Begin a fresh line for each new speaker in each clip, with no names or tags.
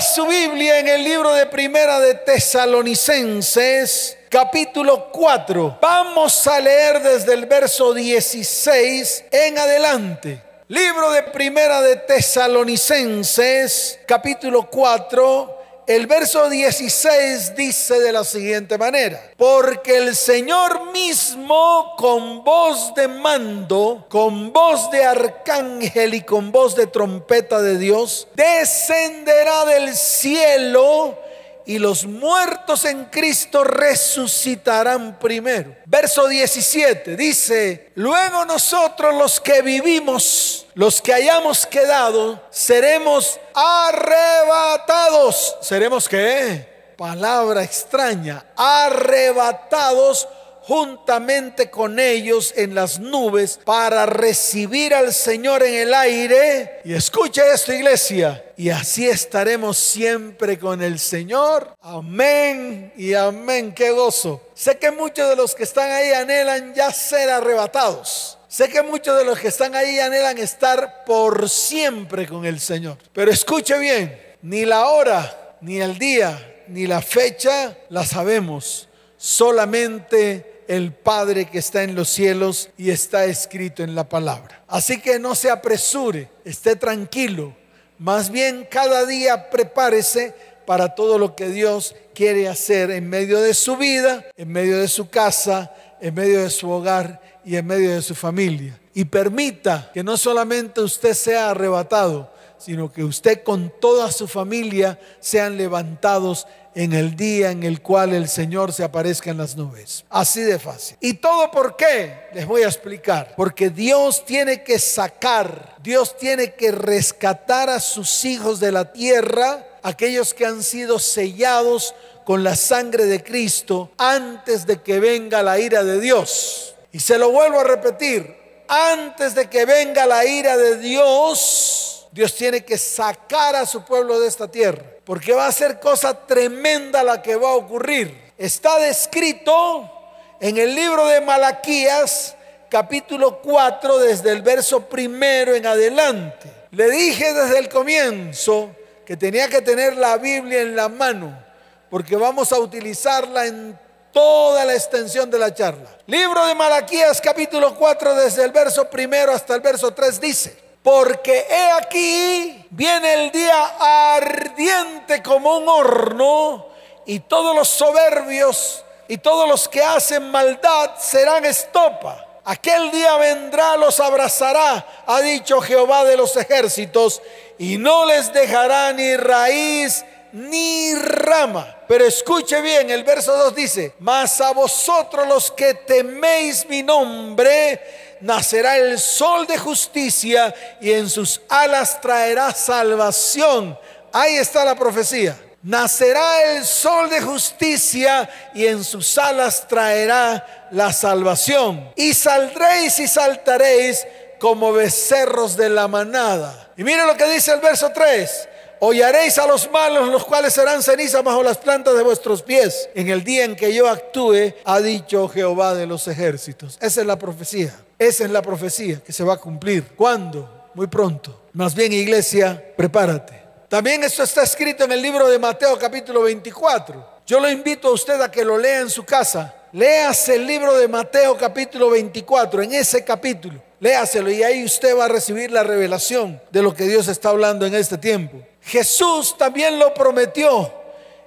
Su Biblia en el libro de Primera de Tesalonicenses, capítulo 4. Vamos a leer desde el verso 16 en adelante. Libro de Primera de Tesalonicenses, capítulo 4 el verso 16 dice de la siguiente manera, porque el Señor mismo con voz de mando, con voz de arcángel y con voz de trompeta de Dios, descenderá del cielo y los muertos en Cristo resucitarán primero. Verso 17 dice, luego nosotros los que vivimos, los que hayamos quedado, seremos arrebatados. ¿Seremos qué? Palabra extraña, arrebatados juntamente con ellos en las nubes para recibir al Señor en el aire. Y escucha esto, iglesia. Y así estaremos siempre con el Señor. Amén y amén. Qué gozo. Sé que muchos de los que están ahí anhelan ya ser arrebatados. Sé que muchos de los que están ahí anhelan estar por siempre con el Señor. Pero escuche bien, ni la hora, ni el día, ni la fecha la sabemos. Solamente el Padre que está en los cielos y está escrito en la palabra. Así que no se apresure, esté tranquilo. Más bien cada día prepárese para todo lo que Dios quiere hacer en medio de su vida, en medio de su casa, en medio de su hogar y en medio de su familia. Y permita que no solamente usted sea arrebatado, sino que usted con toda su familia sean levantados en el día en el cual el Señor se aparezca en las nubes. Así de fácil. ¿Y todo por qué? Les voy a explicar. Porque Dios tiene que sacar, Dios tiene que rescatar a sus hijos de la tierra, aquellos que han sido sellados con la sangre de Cristo antes de que venga la ira de Dios. Y se lo vuelvo a repetir, antes de que venga la ira de Dios, Dios tiene que sacar a su pueblo de esta tierra porque va a ser cosa tremenda la que va a ocurrir. Está descrito en el libro de Malaquías, capítulo 4, desde el verso primero en adelante. Le dije desde el comienzo que tenía que tener la Biblia en la mano, porque vamos a utilizarla en toda la extensión de la charla. Libro de Malaquías, capítulo 4, desde el verso primero hasta el verso 3 dice, porque he aquí, viene el día ardiente como un horno, y todos los soberbios y todos los que hacen maldad serán estopa. Aquel día vendrá, los abrazará, ha dicho Jehová de los ejércitos, y no les dejará ni raíz ni rama. Pero escuche bien, el verso 2 dice, mas a vosotros los que teméis mi nombre, nacerá el sol de justicia y en sus alas traerá salvación. Ahí está la profecía. Nacerá el sol de justicia y en sus alas traerá la salvación. Y saldréis y saltaréis como becerros de la manada. Y mire lo que dice el verso 3. Hollaréis a los malos, los cuales serán ceniza bajo las plantas de vuestros pies. En el día en que yo actúe, ha dicho Jehová de los ejércitos. Esa es la profecía. Esa es la profecía que se va a cumplir. ¿Cuándo? Muy pronto. Más bien, iglesia, prepárate. También esto está escrito en el libro de Mateo capítulo 24. Yo lo invito a usted a que lo lea en su casa. Léase el libro de Mateo capítulo 24, en ese capítulo. Léaselo y ahí usted va a recibir la revelación de lo que Dios está hablando en este tiempo. Jesús también lo prometió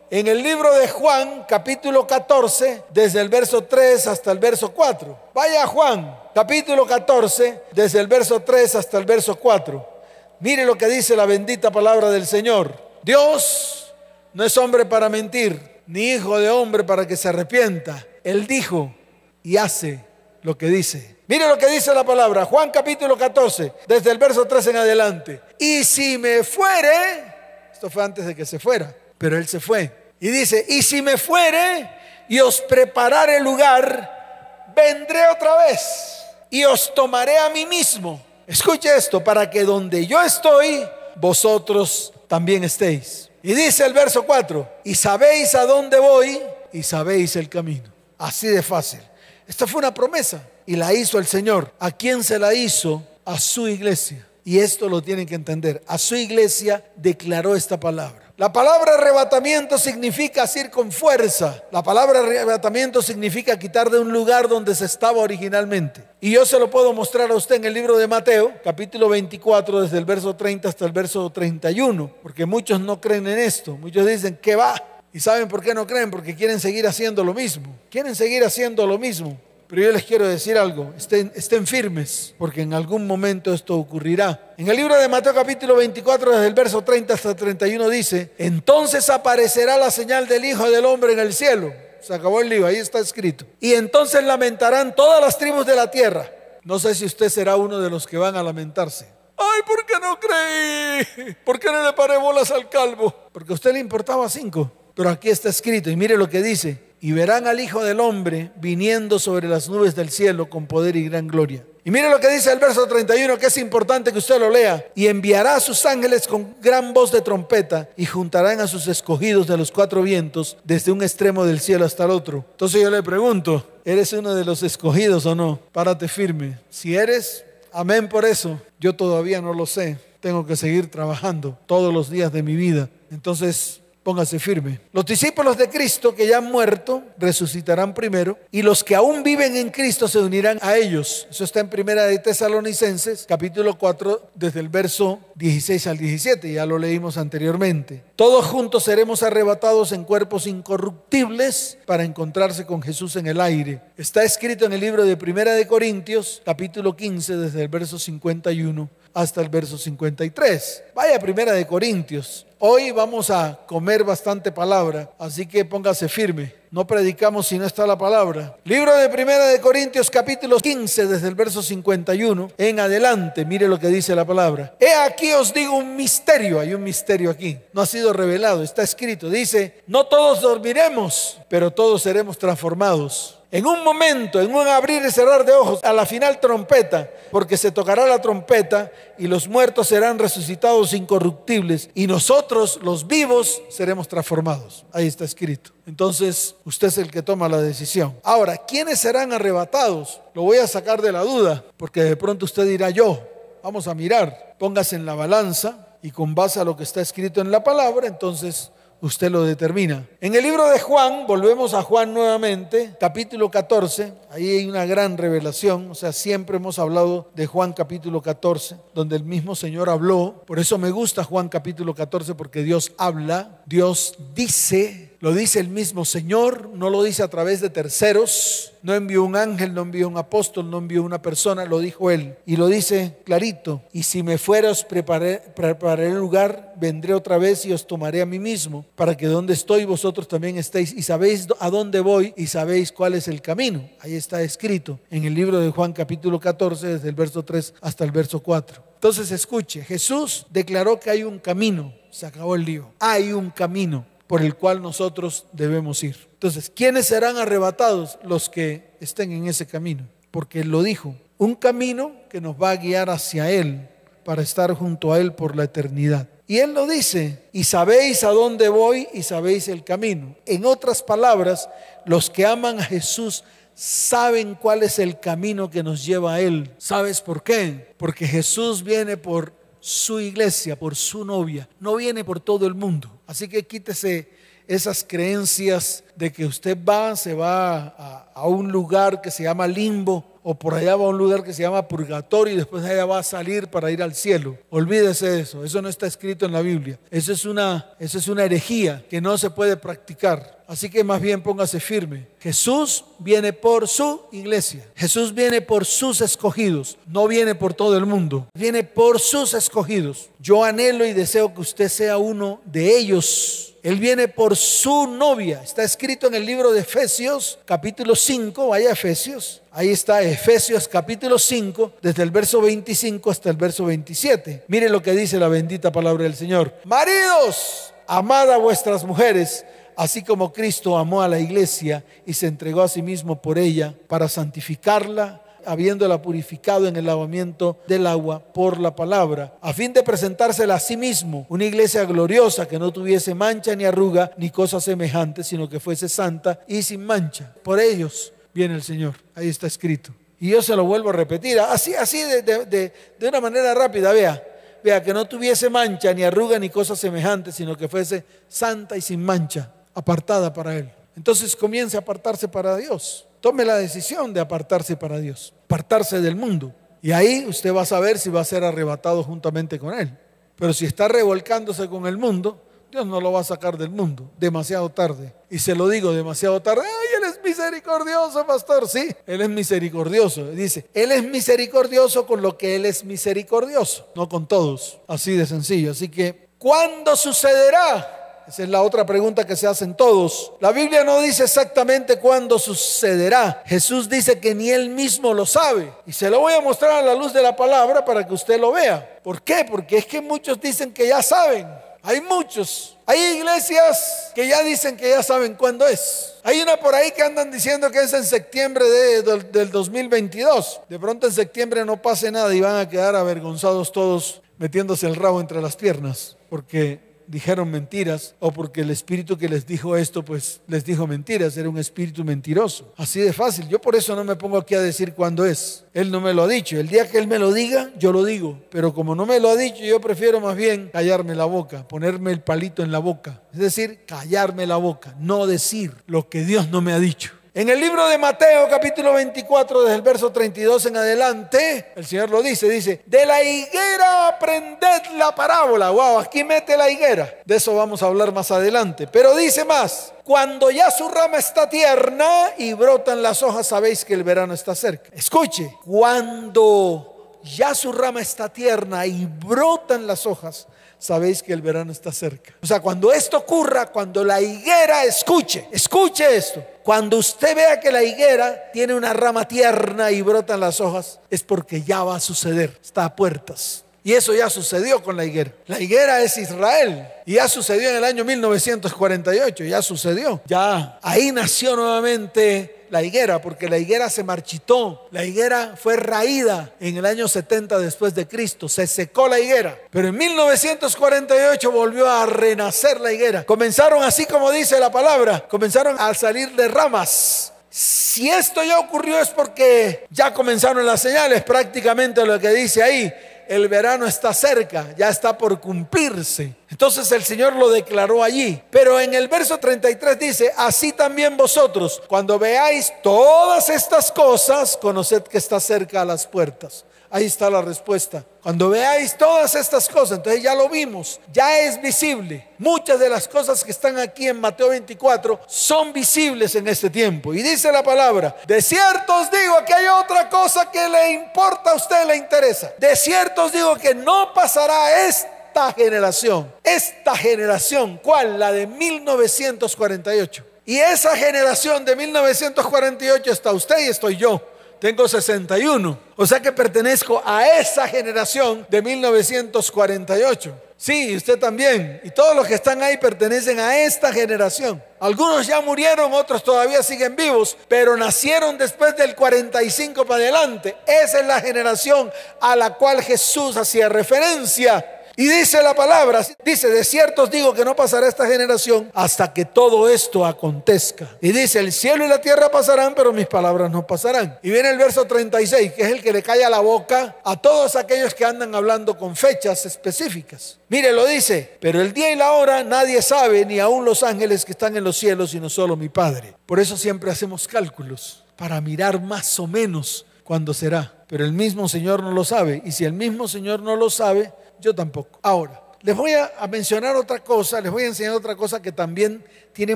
en el libro de Juan, capítulo 14, desde el verso 3 hasta el verso 4. Vaya Juan, capítulo 14, desde el verso 3 hasta el verso 4. Mire lo que dice la bendita palabra del Señor. Dios no es hombre para mentir, ni hijo de hombre para que se arrepienta. Él dijo y hace lo que dice. Mire lo que dice la palabra, Juan capítulo 14, desde el verso 3 en adelante. Y si me fuere, esto fue antes de que se fuera, pero él se fue. Y dice, y si me fuere y os preparare lugar, vendré otra vez y os tomaré a mí mismo. Escuche esto, para que donde yo estoy, vosotros también estéis. Y dice el verso 4, y sabéis a dónde voy y sabéis el camino. Así de fácil. Esta fue una promesa y la hizo el Señor. ¿A quién se la hizo? A su iglesia. Y esto lo tienen que entender. A su iglesia declaró esta palabra. La palabra arrebatamiento significa ir con fuerza. La palabra arrebatamiento significa quitar de un lugar donde se estaba originalmente. Y yo se lo puedo mostrar a usted en el libro de Mateo, capítulo 24, desde el verso 30 hasta el verso 31, porque muchos no creen en esto. Muchos dicen, ¿qué va? ¿Y saben por qué no creen? Porque quieren seguir haciendo lo mismo. Quieren seguir haciendo lo mismo. Pero yo les quiero decir algo, estén, firmes, porque en algún momento esto ocurrirá. En el libro de Mateo capítulo 24, desde el verso 30 hasta 31 dice, entonces aparecerá la señal del Hijo del Hombre en el cielo. Se acabó el libro, ahí está escrito. Y entonces lamentarán todas las tribus de la tierra. No sé si usted será uno de los que van a lamentarse. Ay, ¿por qué no creí? ¿Por qué no le paré bolas al calvo? Porque a usted le importaba cinco. Pero aquí está escrito, y mire lo que dice, y verán al Hijo del Hombre viniendo sobre las nubes del cielo con poder y gran gloria. Y mire lo que dice el verso 31, que es importante que usted lo lea. Y enviará a sus ángeles con gran voz de trompeta y juntarán a sus escogidos de los cuatro vientos desde un extremo del cielo hasta el otro. Entonces yo le pregunto, ¿eres uno de los escogidos o no? Párate firme. Si eres, amén por eso. Yo todavía no lo sé. Tengo que seguir trabajando todos los días de mi vida. Entonces, Póngase firme. Los discípulos de Cristo que ya han muerto resucitarán primero y los que aún viven en Cristo se unirán a ellos. Eso está en Primera de Tesalonicenses, capítulo 4, desde el verso 16 al 17, ya lo leímos anteriormente. Todos juntos seremos arrebatados en cuerpos incorruptibles para encontrarse con Jesús en el aire. Está escrito en el libro de Primera de Corintios, capítulo 15, desde el verso 51 hasta el verso 53. Vaya Primera de Corintios. Hoy vamos a comer bastante palabra, así que póngase firme. No predicamos si no está la palabra. Libro de Primera de Corintios capítulo 15 desde el verso 51 en adelante. Mire lo que dice la palabra. He aquí os digo un misterio. Hay un misterio aquí. No ha sido revelado, está escrito. Dice, no todos dormiremos, pero todos seremos transformados en un momento, en un abrir y cerrar de ojos, a la final trompeta, porque se tocará la trompeta y los muertos serán resucitados incorruptibles y nosotros, los vivos, seremos transformados. Ahí está escrito. Entonces, usted es el que toma la decisión. Ahora, ¿quiénes serán arrebatados? Lo voy a sacar de la duda, porque de pronto usted dirá yo. Vamos a mirar, póngase en la balanza y con base a lo que está escrito en la palabra, entonces usted lo determina. En el libro de Juan, volvemos a Juan nuevamente, capítulo 14, ahí hay una gran revelación, o sea, siempre hemos hablado de Juan capítulo 14, donde el mismo Señor habló, por eso me gusta Juan capítulo 14, porque Dios habla, Dios dice, lo dice el mismo Señor, no lo dice a través de terceros, no envió un ángel, no envió un apóstol, no envió una persona, lo dijo Él. Y lo dice clarito, y si me fuera os prepararé el lugar, vendré otra vez y os tomaré a mí mismo, para que donde estoy vosotros también estéis y sabéis a dónde voy y sabéis cuál es el camino. Ahí está escrito en el libro de Juan capítulo 14, desde el verso 3 hasta el verso 4. Entonces escuche, Jesús declaró que hay un camino, se acabó el lío, hay un camino por el cual nosotros debemos ir. Entonces, ¿quiénes serán arrebatados? Los que estén en ese camino, porque Él lo dijo, un camino que nos va a guiar hacia Él para estar junto a Él por la eternidad. Y Él lo dice, y sabéis a dónde voy y sabéis el camino. En otras palabras, los que aman a Jesús saben cuál es el camino que nos lleva a Él. ¿Sabes por qué? Porque Jesús viene por su iglesia, por su novia, no viene por todo el mundo. Así que quítese esas creencias de que usted va, se va a, un lugar que se llama limbo o por allá va a un lugar que se llama purgatorio y después allá va a salir para ir al cielo. Olvídese de eso, eso no está escrito en la Biblia. Eso es una, eso es una herejía que no se puede practicar. Así que más bien póngase firme. Jesús viene por su iglesia. Jesús viene por sus escogidos. No viene por todo el mundo. Viene por sus escogidos. Yo anhelo y deseo que usted sea uno de ellos. Él viene por su novia. Está escrito en el libro de Efesios, capítulo 5. Vaya Efesios. Ahí está Efesios capítulo 5, desde el verso 25 hasta el verso 27. Mire lo que dice la bendita palabra del Señor. Maridos, amad a vuestras mujeres así como Cristo amó a la iglesia y se entregó a sí mismo por ella para santificarla, habiéndola purificado en el lavamiento del agua por la palabra, a fin de presentársela a sí mismo, una iglesia gloriosa que no tuviese mancha ni arruga ni cosa semejante, sino que fuese santa y sin mancha. Por ellos viene el Señor, ahí está escrito. Y yo se lo vuelvo a repetir, así, así de, de una manera rápida, vea. vea, que no tuviese mancha, ni arruga, ni cosa semejante, sino que fuese santa y sin mancha, apartada para Él. Entonces comience a apartarse para Dios. Tome la decisión de apartarse para Dios, apartarse del mundo. Y ahí usted va a saber si va a ser arrebatado juntamente con Él. Pero si está revolcándose con el mundo, Dios no lo va a sacar del mundo demasiado tarde. Y se lo digo demasiado tarde. ¡Ay, Él es misericordioso, pastor! Sí, Él es misericordioso. Dice, Él es misericordioso con lo que Él es misericordioso, no con todos. Así de sencillo. Así que, ¿cuándo sucederá? Esa es la otra pregunta que se hacen todos. La Biblia no dice exactamente cuándo sucederá. Jesús dice que ni él mismo lo sabe. Y se lo voy a mostrar a la luz de la palabra para que usted lo vea. ¿Por qué? Porque es que muchos dicen que ya saben. Hay muchos. Hay iglesias que ya dicen que ya saben cuándo es. Hay una por ahí que andan diciendo que es en septiembre del 2022. De pronto en septiembre no pase nada y van a quedar avergonzados todos metiéndose el rabo entre las piernas. Porque dijeron mentiras o porque el espíritu que les dijo esto pues les dijo mentiras, era un espíritu mentiroso. Así de fácil. Yo por eso no me pongo aquí a decir cuándo es. Él no me lo ha dicho. El día que él me lo diga, yo lo digo. Pero como no me lo ha dicho, yo prefiero más bien callarme la boca, ponerme el palito en la boca. Es decir, callarme la boca, no decir lo que Dios no me ha dicho. En el libro de Mateo capítulo 24, desde el verso 32 en adelante, el Señor lo dice, dice, de la higuera aprended la parábola. Wow, aquí mete la higuera. De eso vamos a hablar más adelante. Pero dice más, cuando ya su rama está tierna y brotan las hojas, sabéis que el verano está cerca. Escuche, cuando ya su rama está tierna y brotan las hojas, sabéis que el verano está cerca. O sea, cuando esto ocurra, cuando la higuera escuche, escuche esto. Cuando usted vea que la higuera tiene una rama tierna y brotan las hojas, es porque ya va a suceder, está a puertas. Y eso ya sucedió con la higuera. La higuera es Israel. Y ya sucedió en el año 1948, ya sucedió. Ya ahí nació nuevamente la higuera, porque la higuera se marchitó, la higuera fue raída en el año 70 después de Cristo, se secó la higuera, pero en 1948 volvió a renacer la higuera. Comenzaron así como dice la palabra, comenzaron a salir de ramas. Si esto ya ocurrió es porque ya comenzaron las señales, prácticamente lo que dice ahí el verano está cerca, ya está por cumplirse. Entonces el Señor lo declaró allí. Pero en el verso 33 dice, así también vosotros, cuando veáis todas estas cosas, conoced que está cerca a las puertas. Ahí está la respuesta. Cuando veáis todas estas cosas, entonces ya lo vimos, ya es visible. Muchas de las cosas que están aquí en Mateo 24 son visibles en este tiempo. Y dice la palabra, de cierto os digo que hay otra cosa que le importa a usted, le interesa. De cierto os digo que no pasará esta generación. Esta generación, ¿cuál? La de 1948. Y esa generación de 1948 está usted y estoy yo tengo 61. O sea que pertenezco a esa generación de 1948. Sí, usted también. Y todos los que están ahí pertenecen a esta generación. Algunos ya murieron, otros todavía siguen vivos, pero nacieron después del 45 para adelante. Esa es la generación a la cual Jesús hacía referencia. Y dice la palabra, dice, de cierto os digo que no pasará esta generación hasta que todo esto acontezca. Y dice, el cielo y la tierra pasarán, pero mis palabras no pasarán. Y viene el verso 36, que es el que le calla la boca a todos aquellos que andan hablando con fechas específicas. Mire, lo dice, pero el día y la hora nadie sabe, ni aun los ángeles que están en los cielos, sino solo mi Padre. Por eso siempre hacemos cálculos, para mirar más o menos cuándo será. Pero el mismo Señor no lo sabe. Y si el mismo Señor no lo sabe, yo tampoco. Ahora, les voy a, mencionar otra cosa, les voy a enseñar otra cosa que también tiene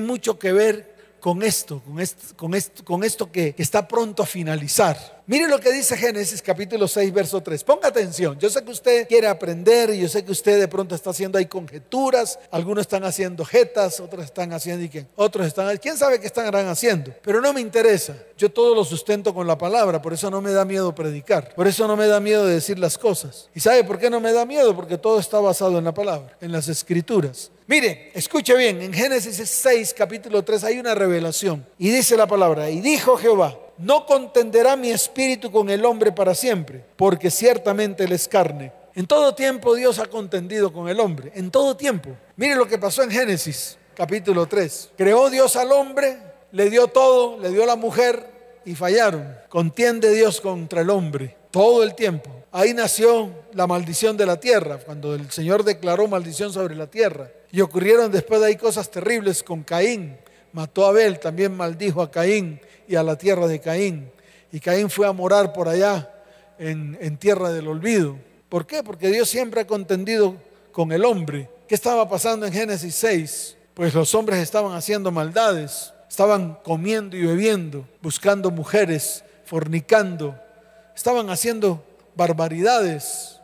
mucho que ver con esto, con esto, con esto, que está pronto a finalizar. Mire lo que dice Génesis capítulo 6, verso 3. Ponga atención. Yo sé que usted quiere aprender y yo sé que usted de pronto está haciendo ahí conjeturas. Algunos están haciendo jetas, otros están haciendo y que otros están, quién sabe qué están haciendo. Pero no me interesa. Yo todo lo sustento con la palabra, por eso no me da miedo predicar. Por eso no me da miedo de decir las cosas. ¿Y sabe por qué no me da miedo? Porque todo está basado en la palabra, en las escrituras. Mire, escuche bien, en Génesis 6, capítulo 3 hay una revelación. Y dice la palabra, y dijo Jehová, no contenderá mi espíritu con el hombre para siempre, porque ciertamente él es carne. En todo tiempo Dios ha contendido con el hombre, en todo tiempo. Mire lo que pasó en Génesis capítulo 3. Creó Dios al hombre, le dio todo, le dio la mujer y fallaron. Contiende Dios contra el hombre. todo el tiempo. Ahí nació la maldición de la tierra, cuando el Señor declaró maldición sobre la tierra. Y ocurrieron después de ahí cosas terribles con Caín. Mató a Abel, también maldijo a Caín y a la tierra de Caín. Y Caín fue a morar por allá en, en tierra del olvido. ¿Por qué? Porque Dios siempre ha contendido con el hombre. ¿Qué estaba pasando en Génesis 6? Pues los hombres estaban haciendo maldades, estaban comiendo y bebiendo, buscando mujeres, fornicando, estaban haciendo barbaridades,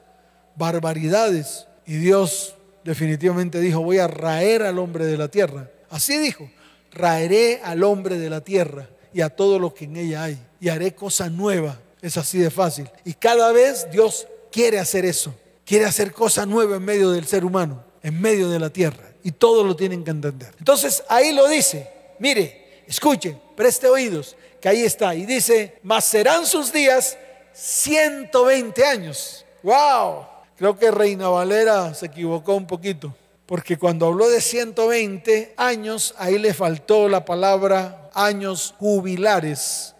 barbaridades. Y Dios definitivamente dijo, voy a raer al hombre de la tierra. Así dijo, raeré al hombre de la tierra y a todo lo que en ella hay. Y haré cosa nueva. Es así de fácil. Y cada vez Dios quiere hacer eso. Quiere hacer cosa nueva en medio del ser humano, en medio de la tierra. Y todos lo tienen que entender. Entonces ahí lo dice. Mire, escuche, preste oídos, que ahí está. Y dice, mas serán sus días 120 años. ¡Wow! Creo que Reina Valera se equivocó un poquito. Porque cuando habló de 120 años, ahí le faltó la palabra años jubilares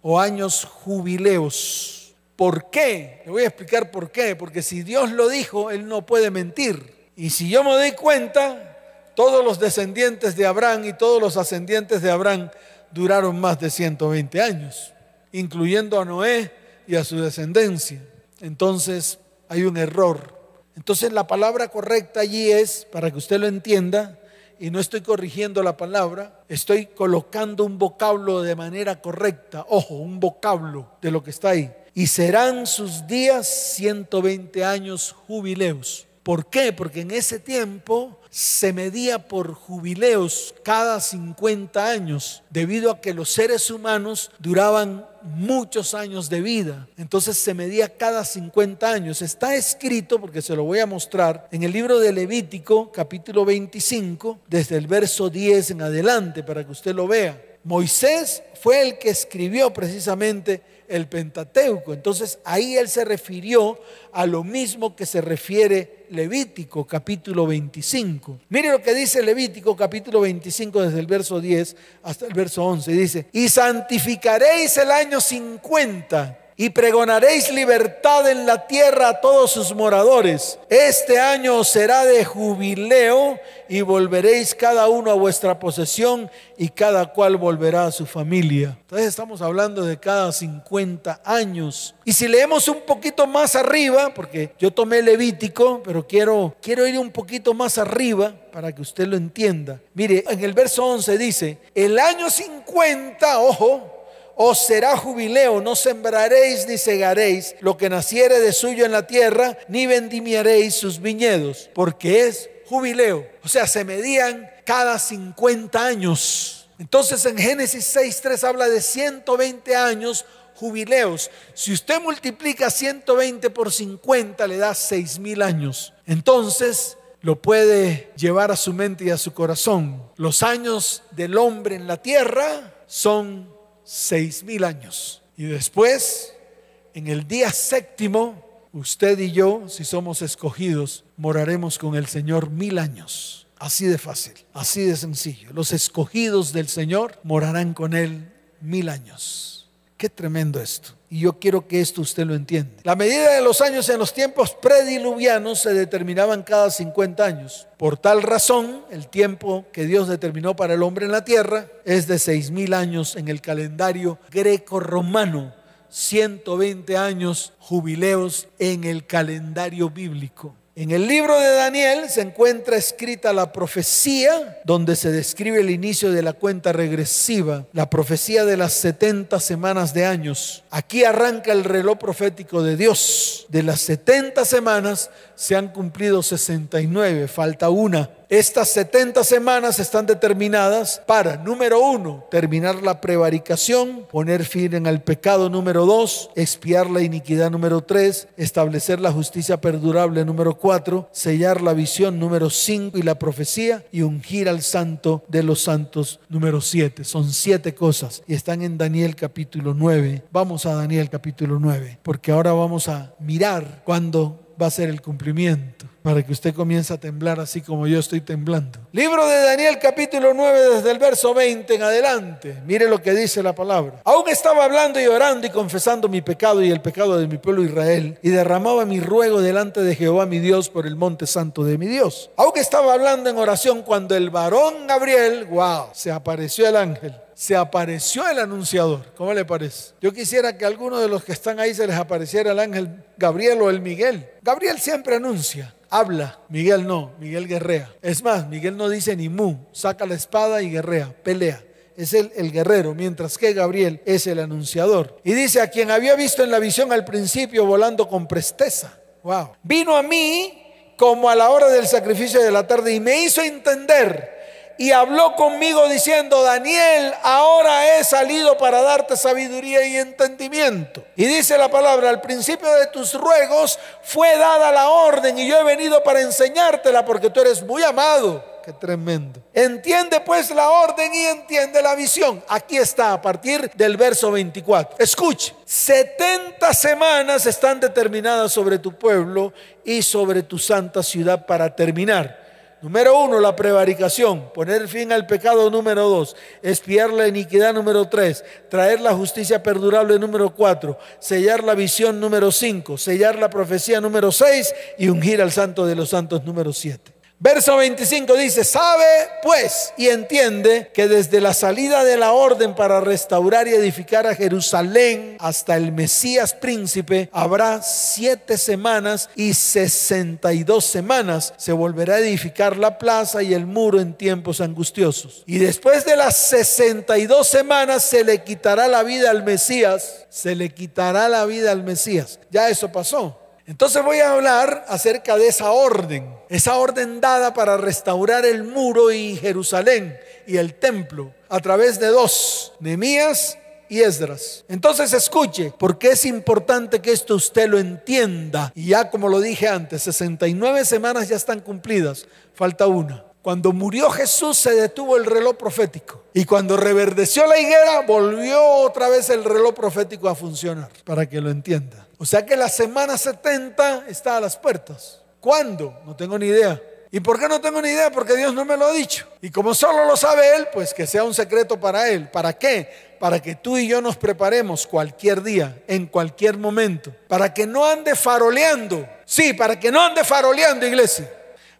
o años jubileos. ¿Por qué? Le voy a explicar por qué. Porque si Dios lo dijo, Él no puede mentir. Y si yo me doy cuenta, todos los descendientes de Abraham y todos los ascendientes de Abraham duraron más de 120 años, incluyendo a Noé y a su descendencia. Entonces hay un error entonces la palabra correcta allí es, para que usted lo entienda, y no estoy corrigiendo la palabra, estoy colocando un vocablo de manera correcta, ojo, un vocablo de lo que está ahí. Y serán sus días 120 años jubileos. ¿Por qué? Porque en ese tiempo se medía por jubileos cada 50 años, debido a que los seres humanos duraban muchos años de vida. Entonces se medía cada 50 años. Está escrito, porque se lo voy a mostrar, en el libro de Levítico, capítulo 25, desde el verso 10 en adelante, para que usted lo vea. Moisés fue el que escribió precisamente el Pentateuco. Entonces ahí él se refirió a lo mismo que se refiere Levítico capítulo 25. Mire lo que dice Levítico capítulo 25 desde el verso 10 hasta el verso 11. Dice, y santificaréis el año 50 y pregonaréis libertad en la tierra a todos sus moradores. Este año será de jubileo y volveréis cada uno a vuestra posesión y cada cual volverá a su familia. Entonces estamos hablando de cada 50 años. Y si leemos un poquito más arriba, porque yo tomé Levítico, pero quiero, quiero ir un poquito más arriba para que usted lo entienda. Mire, en el verso 11 dice, el año 50, ojo, os será jubileo, no sembraréis ni segaréis lo que naciere de suyo en la tierra, ni vendimiaréis sus viñedos, porque es jubileo. O sea, se medían cada 50 años. Entonces en Génesis 6.3 habla de 120 años jubileos. Si usted multiplica 120 por 50, le da 6 mil años. Entonces lo puede llevar a su mente y a su corazón. Los años del hombre en la tierra son seis mil años. Y después, en el día séptimo, usted y yo, si somos escogidos, moraremos con el Señor mil años. Así de fácil, así de sencillo. Los escogidos del Señor morarán con Él mil años. Qué tremendo esto. Y yo quiero que esto usted lo entienda. La medida de los años en los tiempos prediluvianos se determinaban cada 50 años. Por tal razón, el tiempo que Dios determinó para el hombre en la tierra es de seis mil años en el calendario greco-romano, 120 años jubileos en el calendario bíblico. En el libro de Daniel se encuentra escrita la profecía donde se describe el inicio de la cuenta regresiva, la profecía de las 70 semanas de años. Aquí arranca el reloj profético de Dios. De las 70 semanas se han cumplido 69, falta una. Estas 70 semanas están determinadas para, número uno, terminar la prevaricación, poner fin el pecado, número dos, expiar la iniquidad, número tres, establecer la justicia perdurable, número cuatro, sellar la visión, número cinco, y la profecía, y ungir al santo de los santos, número siete. Son siete cosas y están en Daniel capítulo 9. Vamos a Daniel capítulo 9, porque ahora vamos a mirar cuándo va a ser el cumplimiento. para que usted comience a temblar así como yo estoy temblando. Libro de Daniel capítulo 9 desde el verso 20 en adelante. Mire lo que dice la palabra. Aún estaba hablando y orando y confesando mi pecado y el pecado de mi pueblo Israel y derramaba mi ruego delante de Jehová mi Dios por el monte santo de mi Dios. Aún estaba hablando en oración cuando el varón Gabriel, se apareció el ángel se apareció el anunciador. ¿Cómo le parece? Yo quisiera que a alguno de los que están ahí se les apareciera el ángel Gabriel o el Miguel. Gabriel siempre anuncia, habla. Miguel no, Miguel guerrea. Es más, Miguel no dice ni mu, saca la espada y guerrea, pelea. Es el, el guerrero, mientras que Gabriel es el anunciador. Y dice, a quien había visto en la visión al principio volando con presteza. Wow. Vino a mí como a la hora del sacrificio de la tarde y me hizo entender y habló conmigo diciendo, Daniel, ahora he salido para darte sabiduría y entendimiento. Y dice la palabra, al principio de tus ruegos fue dada la orden y yo he venido para enseñártela porque tú eres muy amado. Qué tremendo. Entiende pues la orden y entiende la visión. Aquí está a partir del verso 24. Escuche, 70 semanas están determinadas sobre tu pueblo y sobre tu santa ciudad para terminar Número uno, la prevaricación, poner fin al pecado número dos, espiar la iniquidad número tres, traer la justicia perdurable número cuatro, sellar la visión número cinco, sellar la profecía número seis y ungir al santo de los santos número siete. Verso 25 dice, sabe pues y entiende que desde la salida de la orden para restaurar y edificar a Jerusalén hasta el Mesías príncipe habrá siete semanas y sesenta y dos semanas. Se volverá a edificar la plaza y el muro en tiempos angustiosos. Y después de las sesenta y dos semanas se le quitará la vida al Mesías. Se le quitará la vida al Mesías. Ya eso pasó. Entonces voy a hablar acerca de esa orden, esa orden dada para restaurar el muro y Jerusalén y el templo a través de dos, Nehemías y Esdras. Entonces escuche, porque es importante que esto usted lo entienda. Y ya como lo dije antes, 69 semanas ya están cumplidas, falta una. Cuando murió Jesús se detuvo el reloj profético. Y cuando reverdeció la higuera, volvió otra vez el reloj profético a funcionar, para que lo entienda. O sea que la semana 70 está a las puertas. ¿Cuándo? No tengo ni idea. ¿Y por qué no tengo ni idea? Porque Dios no me lo ha dicho. Y como solo lo sabe Él, pues que sea un secreto para Él. ¿Para qué? Para que tú y yo nos preparemos cualquier día, en cualquier momento. Para que no ande faroleando. Sí, para que no ande faroleando, iglesia.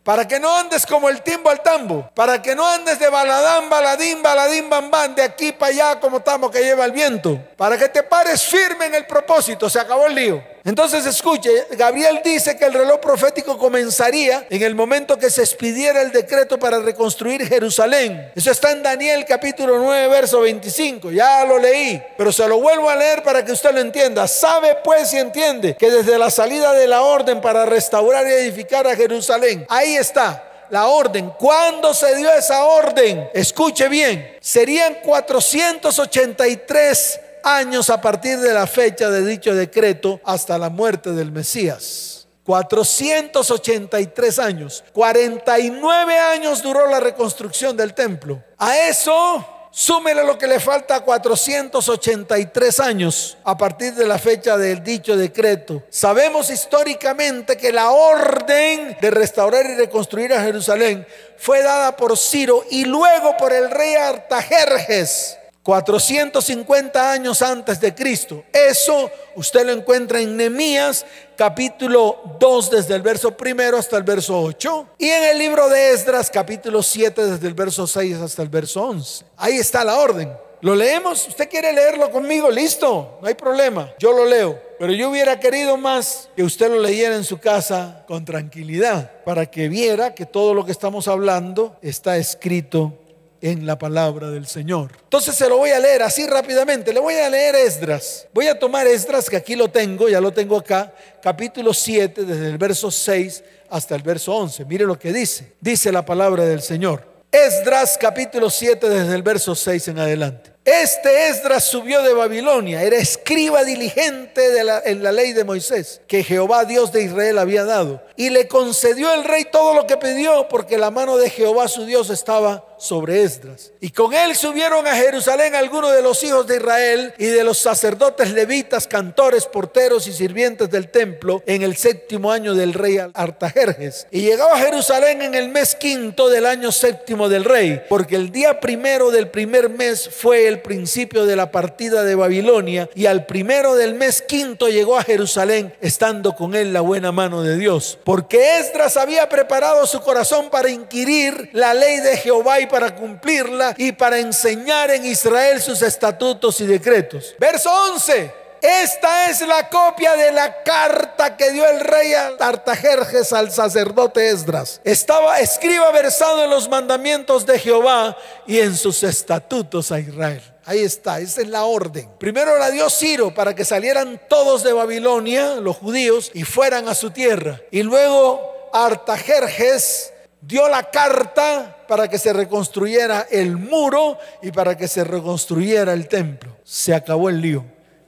Para que no andes como el timbo al tambo. Para que no andes de baladán, baladín, baladín, bambán, de aquí para allá como estamos que lleva el viento. Para que te pares firme en el propósito. Se acabó el lío. Entonces escuche, Gabriel dice que el reloj profético comenzaría en el momento que se expidiera el decreto para reconstruir Jerusalén. Eso está en Daniel capítulo 9, verso 25. Ya lo leí, pero se lo vuelvo a leer para que usted lo entienda. Sabe pues y entiende que desde la salida de la orden para restaurar y edificar a Jerusalén, ahí está la orden. ¿Cuándo se dio esa orden? Escuche bien, serían 483 años a partir de la fecha de dicho decreto hasta la muerte del Mesías. 483 años. 49 años duró la reconstrucción del templo. A eso súmele lo que le falta 483 años a partir de la fecha del dicho decreto. Sabemos históricamente que la orden de restaurar y reconstruir a Jerusalén fue dada por Ciro y luego por el rey Artajerjes 450 años antes de Cristo. Eso usted lo encuentra en Nehemías capítulo 2 desde el verso primero hasta el verso 8 y en el libro de Esdras capítulo 7 desde el verso 6 hasta el verso 11. Ahí está la orden. ¿Lo leemos? ¿Usted quiere leerlo conmigo? Listo, no hay problema. Yo lo leo. Pero yo hubiera querido más que usted lo leyera en su casa con tranquilidad, para que viera que todo lo que estamos hablando está escrito en la palabra del Señor. Entonces se lo voy a leer así rápidamente. Le voy a leer Esdras. Voy a tomar Esdras, que aquí lo tengo, ya lo tengo acá, capítulo 7, desde el verso 6 hasta el verso 11. Mire lo que dice. Dice la palabra del Señor. Esdras, capítulo 7, desde el verso 6 en adelante. Este Esdras subió de Babilonia, era escriba diligente de la, en la ley de Moisés, que Jehová Dios de Israel había dado. Y le concedió el rey todo lo que pidió, porque la mano de Jehová su Dios estaba sobre Esdras. Y con él subieron a Jerusalén algunos de los hijos de Israel y de los sacerdotes levitas, cantores, porteros y sirvientes del templo en el séptimo año del rey Artajerjes. Y llegaba a Jerusalén en el mes quinto del año séptimo del rey, porque el día primero del primer mes fue el principio de la partida de Babilonia y al primero del mes quinto llegó a Jerusalén estando con él la buena mano de Dios. Porque Esdras había preparado su corazón para inquirir la ley de Jehová y para cumplirla y para enseñar en Israel sus estatutos y decretos. Verso 11. Esta es la copia de la carta que dio el rey Artajerjes al sacerdote Esdras. Estaba escriba versado en los mandamientos de Jehová y en sus estatutos a Israel. Ahí está, esa es la orden. Primero la dio Ciro para que salieran todos de Babilonia, los judíos, y fueran a su tierra. Y luego Artajerjes dio la carta para que se reconstruyera el muro y para que se reconstruyera el templo. Se acabó el lío.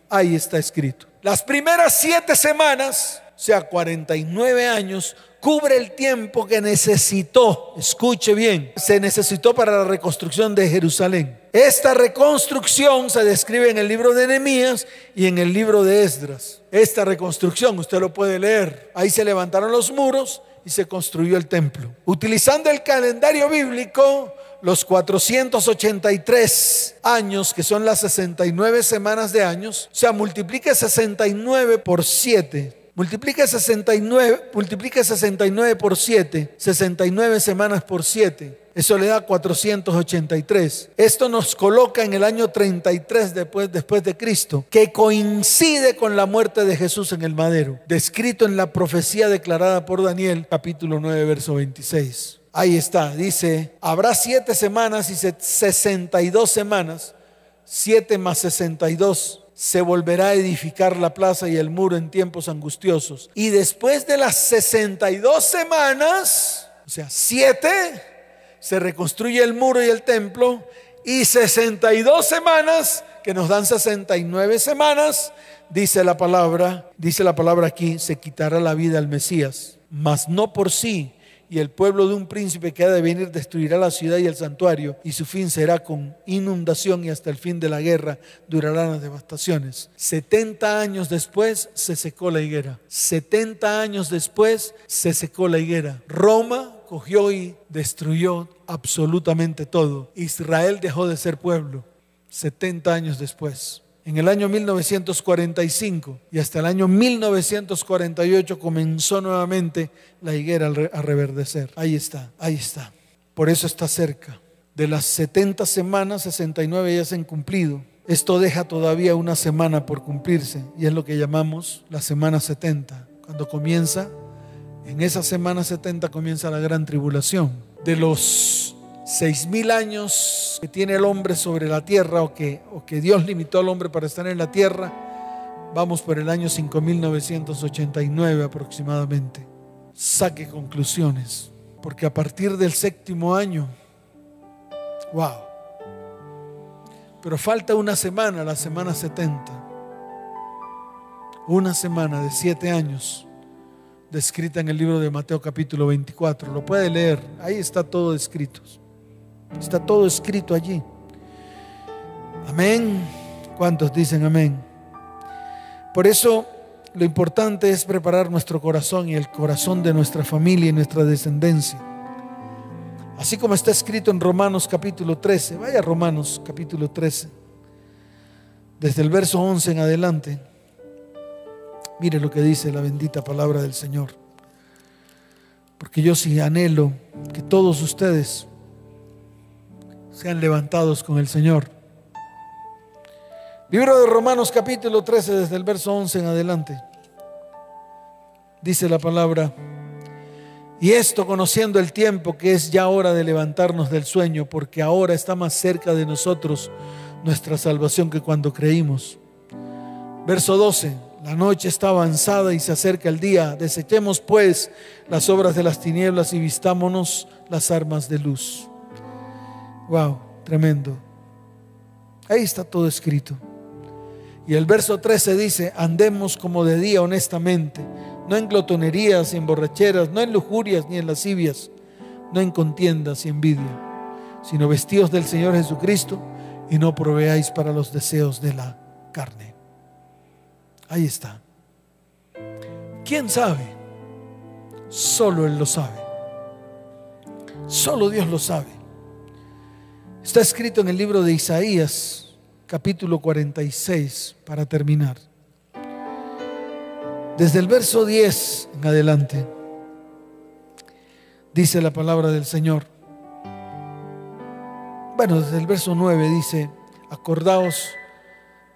Ahí está escrito. Las primeras siete semanas, o sea, 49 años, cubre el tiempo que necesitó, escuche bien, se necesitó para la reconstrucción de Jerusalén. Esta reconstrucción se describe en el libro de Nehemías y en el libro de Esdras. Esta reconstrucción, usted lo puede leer. Ahí se levantaron los muros y se construyó el templo. Utilizando el calendario bíblico, los 483 años, que son las 69 semanas de años, o sea, multiplique 69 por 7. Multiplique 69, multiplique 69 por 7, 69 semanas por 7. Eso le da 483. Esto nos coloca en el año 33 después, después de Cristo, que coincide con la muerte de Jesús en el madero, descrito en la profecía declarada por Daniel, capítulo 9, verso 26. Ahí está, dice, habrá siete semanas y sesenta y dos semanas, siete más sesenta y dos, se volverá a edificar la plaza y el muro en tiempos angustiosos. Y después de las sesenta y dos semanas, o sea, siete, se reconstruye el muro y el templo, y sesenta y dos semanas, que nos dan sesenta y nueve semanas, dice la palabra, dice la palabra aquí, se quitará la vida al Mesías, mas no por sí, y el pueblo de un príncipe que ha de venir destruirá la ciudad y el santuario, y su fin será con inundación y hasta el fin de la guerra durarán las devastaciones. 70 años después se secó la higuera. 70 años después se secó la higuera. Roma cogió y destruyó absolutamente todo. Israel dejó de ser pueblo 70 años después en el año 1945 y hasta el año 1948 comenzó nuevamente la higuera a reverdecer. Ahí está, ahí está. Por eso está cerca. De las 70 semanas, 69 ya se han cumplido. Esto deja todavía una semana por cumplirse y es lo que llamamos la semana 70. Cuando comienza, en esa semana 70 comienza la gran tribulación. De los seis mil años que tiene el hombre sobre la tierra o que, o que Dios limitó al hombre para estar en la tierra, vamos por el año 5989 aproximadamente. Saque conclusiones, porque a partir del séptimo año, wow, pero falta una semana, la semana 70, una semana de siete años descrita en el libro de Mateo capítulo 24. Lo puede leer, ahí está todo escrito. Está todo escrito allí. Amén. ¿Cuántos dicen amén? Por eso lo importante es preparar nuestro corazón y el corazón de nuestra familia y nuestra descendencia. Así como está escrito en Romanos capítulo 13. Vaya Romanos capítulo 13. Desde el verso 11 en adelante. Mire lo que dice la bendita palabra del Señor. Porque yo sí anhelo que todos ustedes sean levantados con el Señor. Libro de Romanos capítulo 13, desde el verso 11 en adelante. Dice la palabra, y esto conociendo el tiempo que es ya hora de levantarnos del sueño, porque ahora está más cerca de nosotros nuestra salvación que cuando creímos. Verso 12, la noche está avanzada y se acerca el día. Desechemos pues las obras de las tinieblas y vistámonos las armas de luz. Wow, tremendo. Ahí está todo escrito. Y el verso 13 dice, andemos como de día honestamente, no en glotonerías y en borracheras, no en lujurias ni en lascivias, no en contiendas y envidia, sino vestidos del Señor Jesucristo y no proveáis para los deseos de la carne. Ahí está. ¿Quién sabe? Solo Él lo sabe. Solo Dios lo sabe. Está escrito en el libro de Isaías, capítulo 46, para terminar. Desde el verso 10 en adelante, dice la palabra del Señor. Bueno, desde el verso 9 dice, acordaos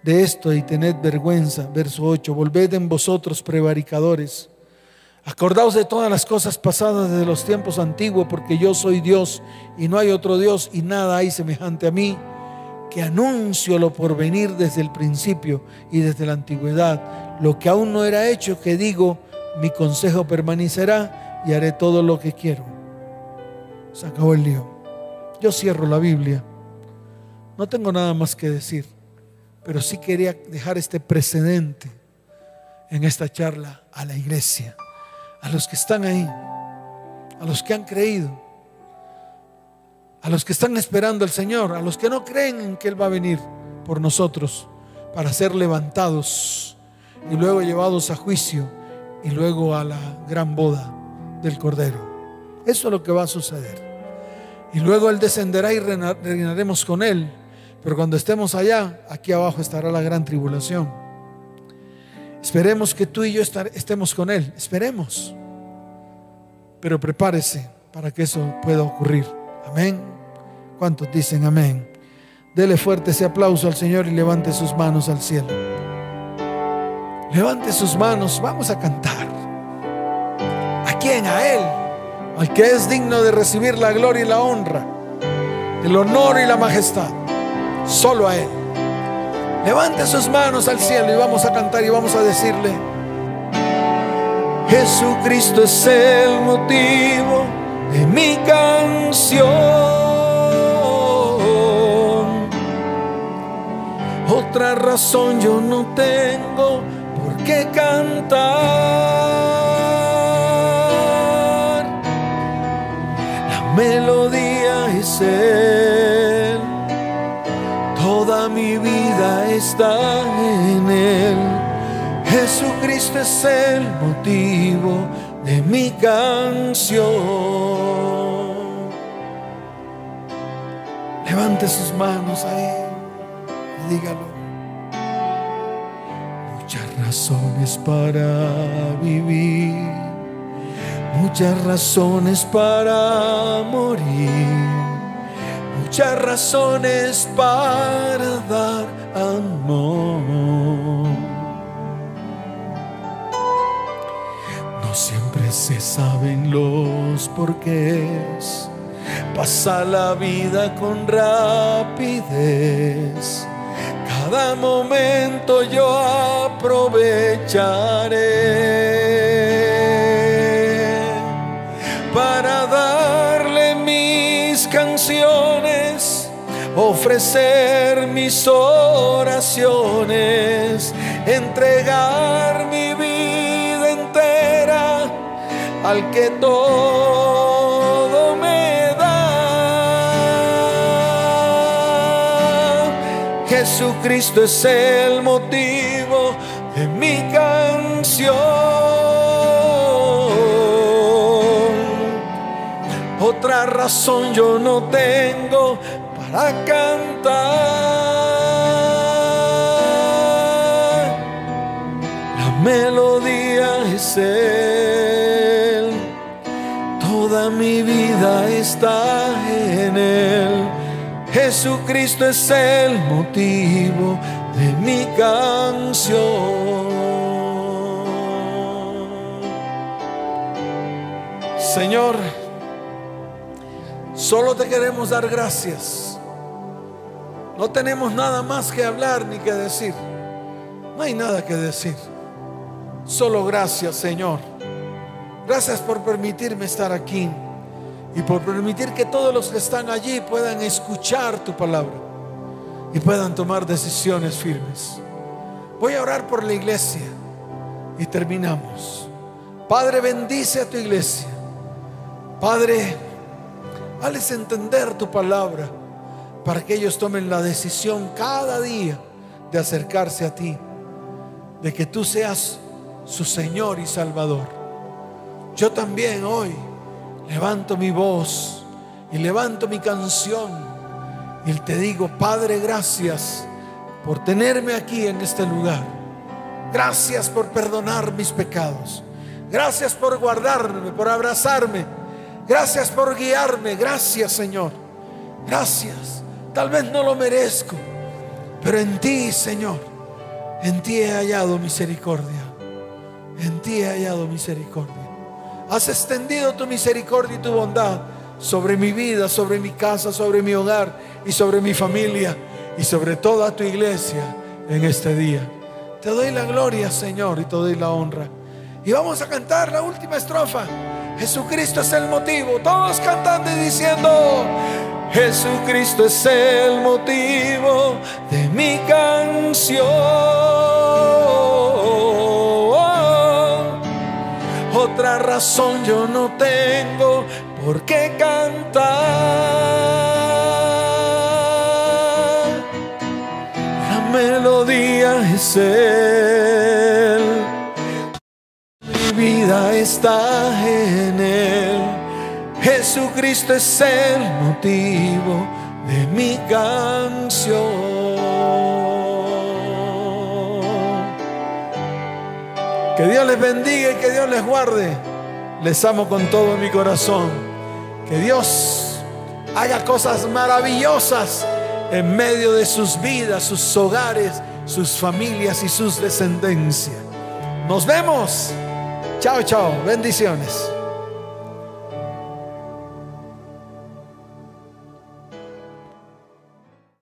de esto y tened vergüenza. Verso 8, volved en vosotros prevaricadores Acordaos de todas las cosas pasadas desde los tiempos antiguos, porque yo soy Dios y no hay otro Dios y nada hay semejante a mí, que anuncio lo por venir desde el principio y desde la antigüedad. Lo que aún no era hecho, que digo, mi consejo permanecerá y haré todo lo que quiero. Se acabó el lío. Yo cierro la Biblia. No tengo nada más que decir, pero sí quería dejar este precedente en esta charla a la iglesia a los que están ahí, a los que han creído, a los que están esperando al Señor, a los que no creen en que Él va a venir por nosotros para ser levantados y luego llevados a juicio y luego a la gran boda del Cordero. Eso es lo que va a suceder. Y luego Él descenderá y reinaremos con Él. Pero cuando estemos allá, aquí abajo estará la gran tribulación. Esperemos que tú y yo estemos con Él. Esperemos. Pero prepárese para que eso pueda ocurrir. Amén. ¿Cuántos dicen amén? Dele fuerte ese aplauso al Señor y levante sus manos al cielo. Levante sus manos. Vamos a cantar. ¿A quién? A Él. Al que es digno de recibir la gloria y la honra. El honor y la majestad. Solo a Él. Levante sus manos al cielo y vamos a cantar y vamos a decirle, Jesucristo es el motivo de mi canción. Otra razón yo no tengo por qué cantar. La melodía es Él, mi vida está en Él Jesucristo es el motivo de mi canción. Levante sus manos ahí y dígalo. Muchas razones para vivir, muchas razones para morir, muchas razones para dar amor. siempre se saben los porqués. Pasa la vida con rapidez. Cada momento yo aprovecharé ofrecer mis oraciones, entregar mi vida al que todo me da. Jesucristo es el motivo de mi canción. Otra razón yo no tengo para cantar. La melodía es mi vida está en Él. Jesucristo es el motivo de mi canción. Señor, solo te queremos dar gracias. No tenemos nada más que hablar ni que decir. No hay nada que decir. Solo gracias, Señor Gracias por permitirme estar aquí y por permitir que todos los que están allí puedan escuchar tu palabra y puedan tomar decisiones firmes. Voy a orar por la iglesia y terminamos. Padre, bendice a tu iglesia. Padre, Hales entender tu palabra para que ellos tomen la decisión cada día de acercarse a ti, de que tú seas su Señor y Salvador. Yo también hoy levanto mi voz y levanto mi canción y te digo, Padre, gracias por tenerme aquí en este lugar. Gracias por perdonar mis pecados. Gracias por guardarme, por abrazarme. Gracias por guiarme. Gracias, Señor. Gracias. Tal vez no lo merezco, pero en ti, Señor, en ti he hallado misericordia. En ti he hallado misericordia. Has extendido tu misericordia y tu bondad sobre mi vida, sobre mi casa, sobre mi hogar y sobre mi familia y sobre toda tu iglesia en este día. Te doy la gloria, Señor, y te doy la honra. Y vamos a cantar la última estrofa. Jesucristo es el motivo. Todos cantando y diciendo, Jesucristo es el motivo de mi canción. Otra razón yo no tengo por qué cantar. La melodía es Él. Mi vida está en Él. Jesucristo es el motivo de mi canción. Que Dios les bendiga y que Dios les guarde. Les amo con todo mi corazón. Que Dios haga cosas maravillosas en medio de sus vidas, sus hogares, sus familias y sus descendencias. Nos vemos. Chao, chao. Bendiciones.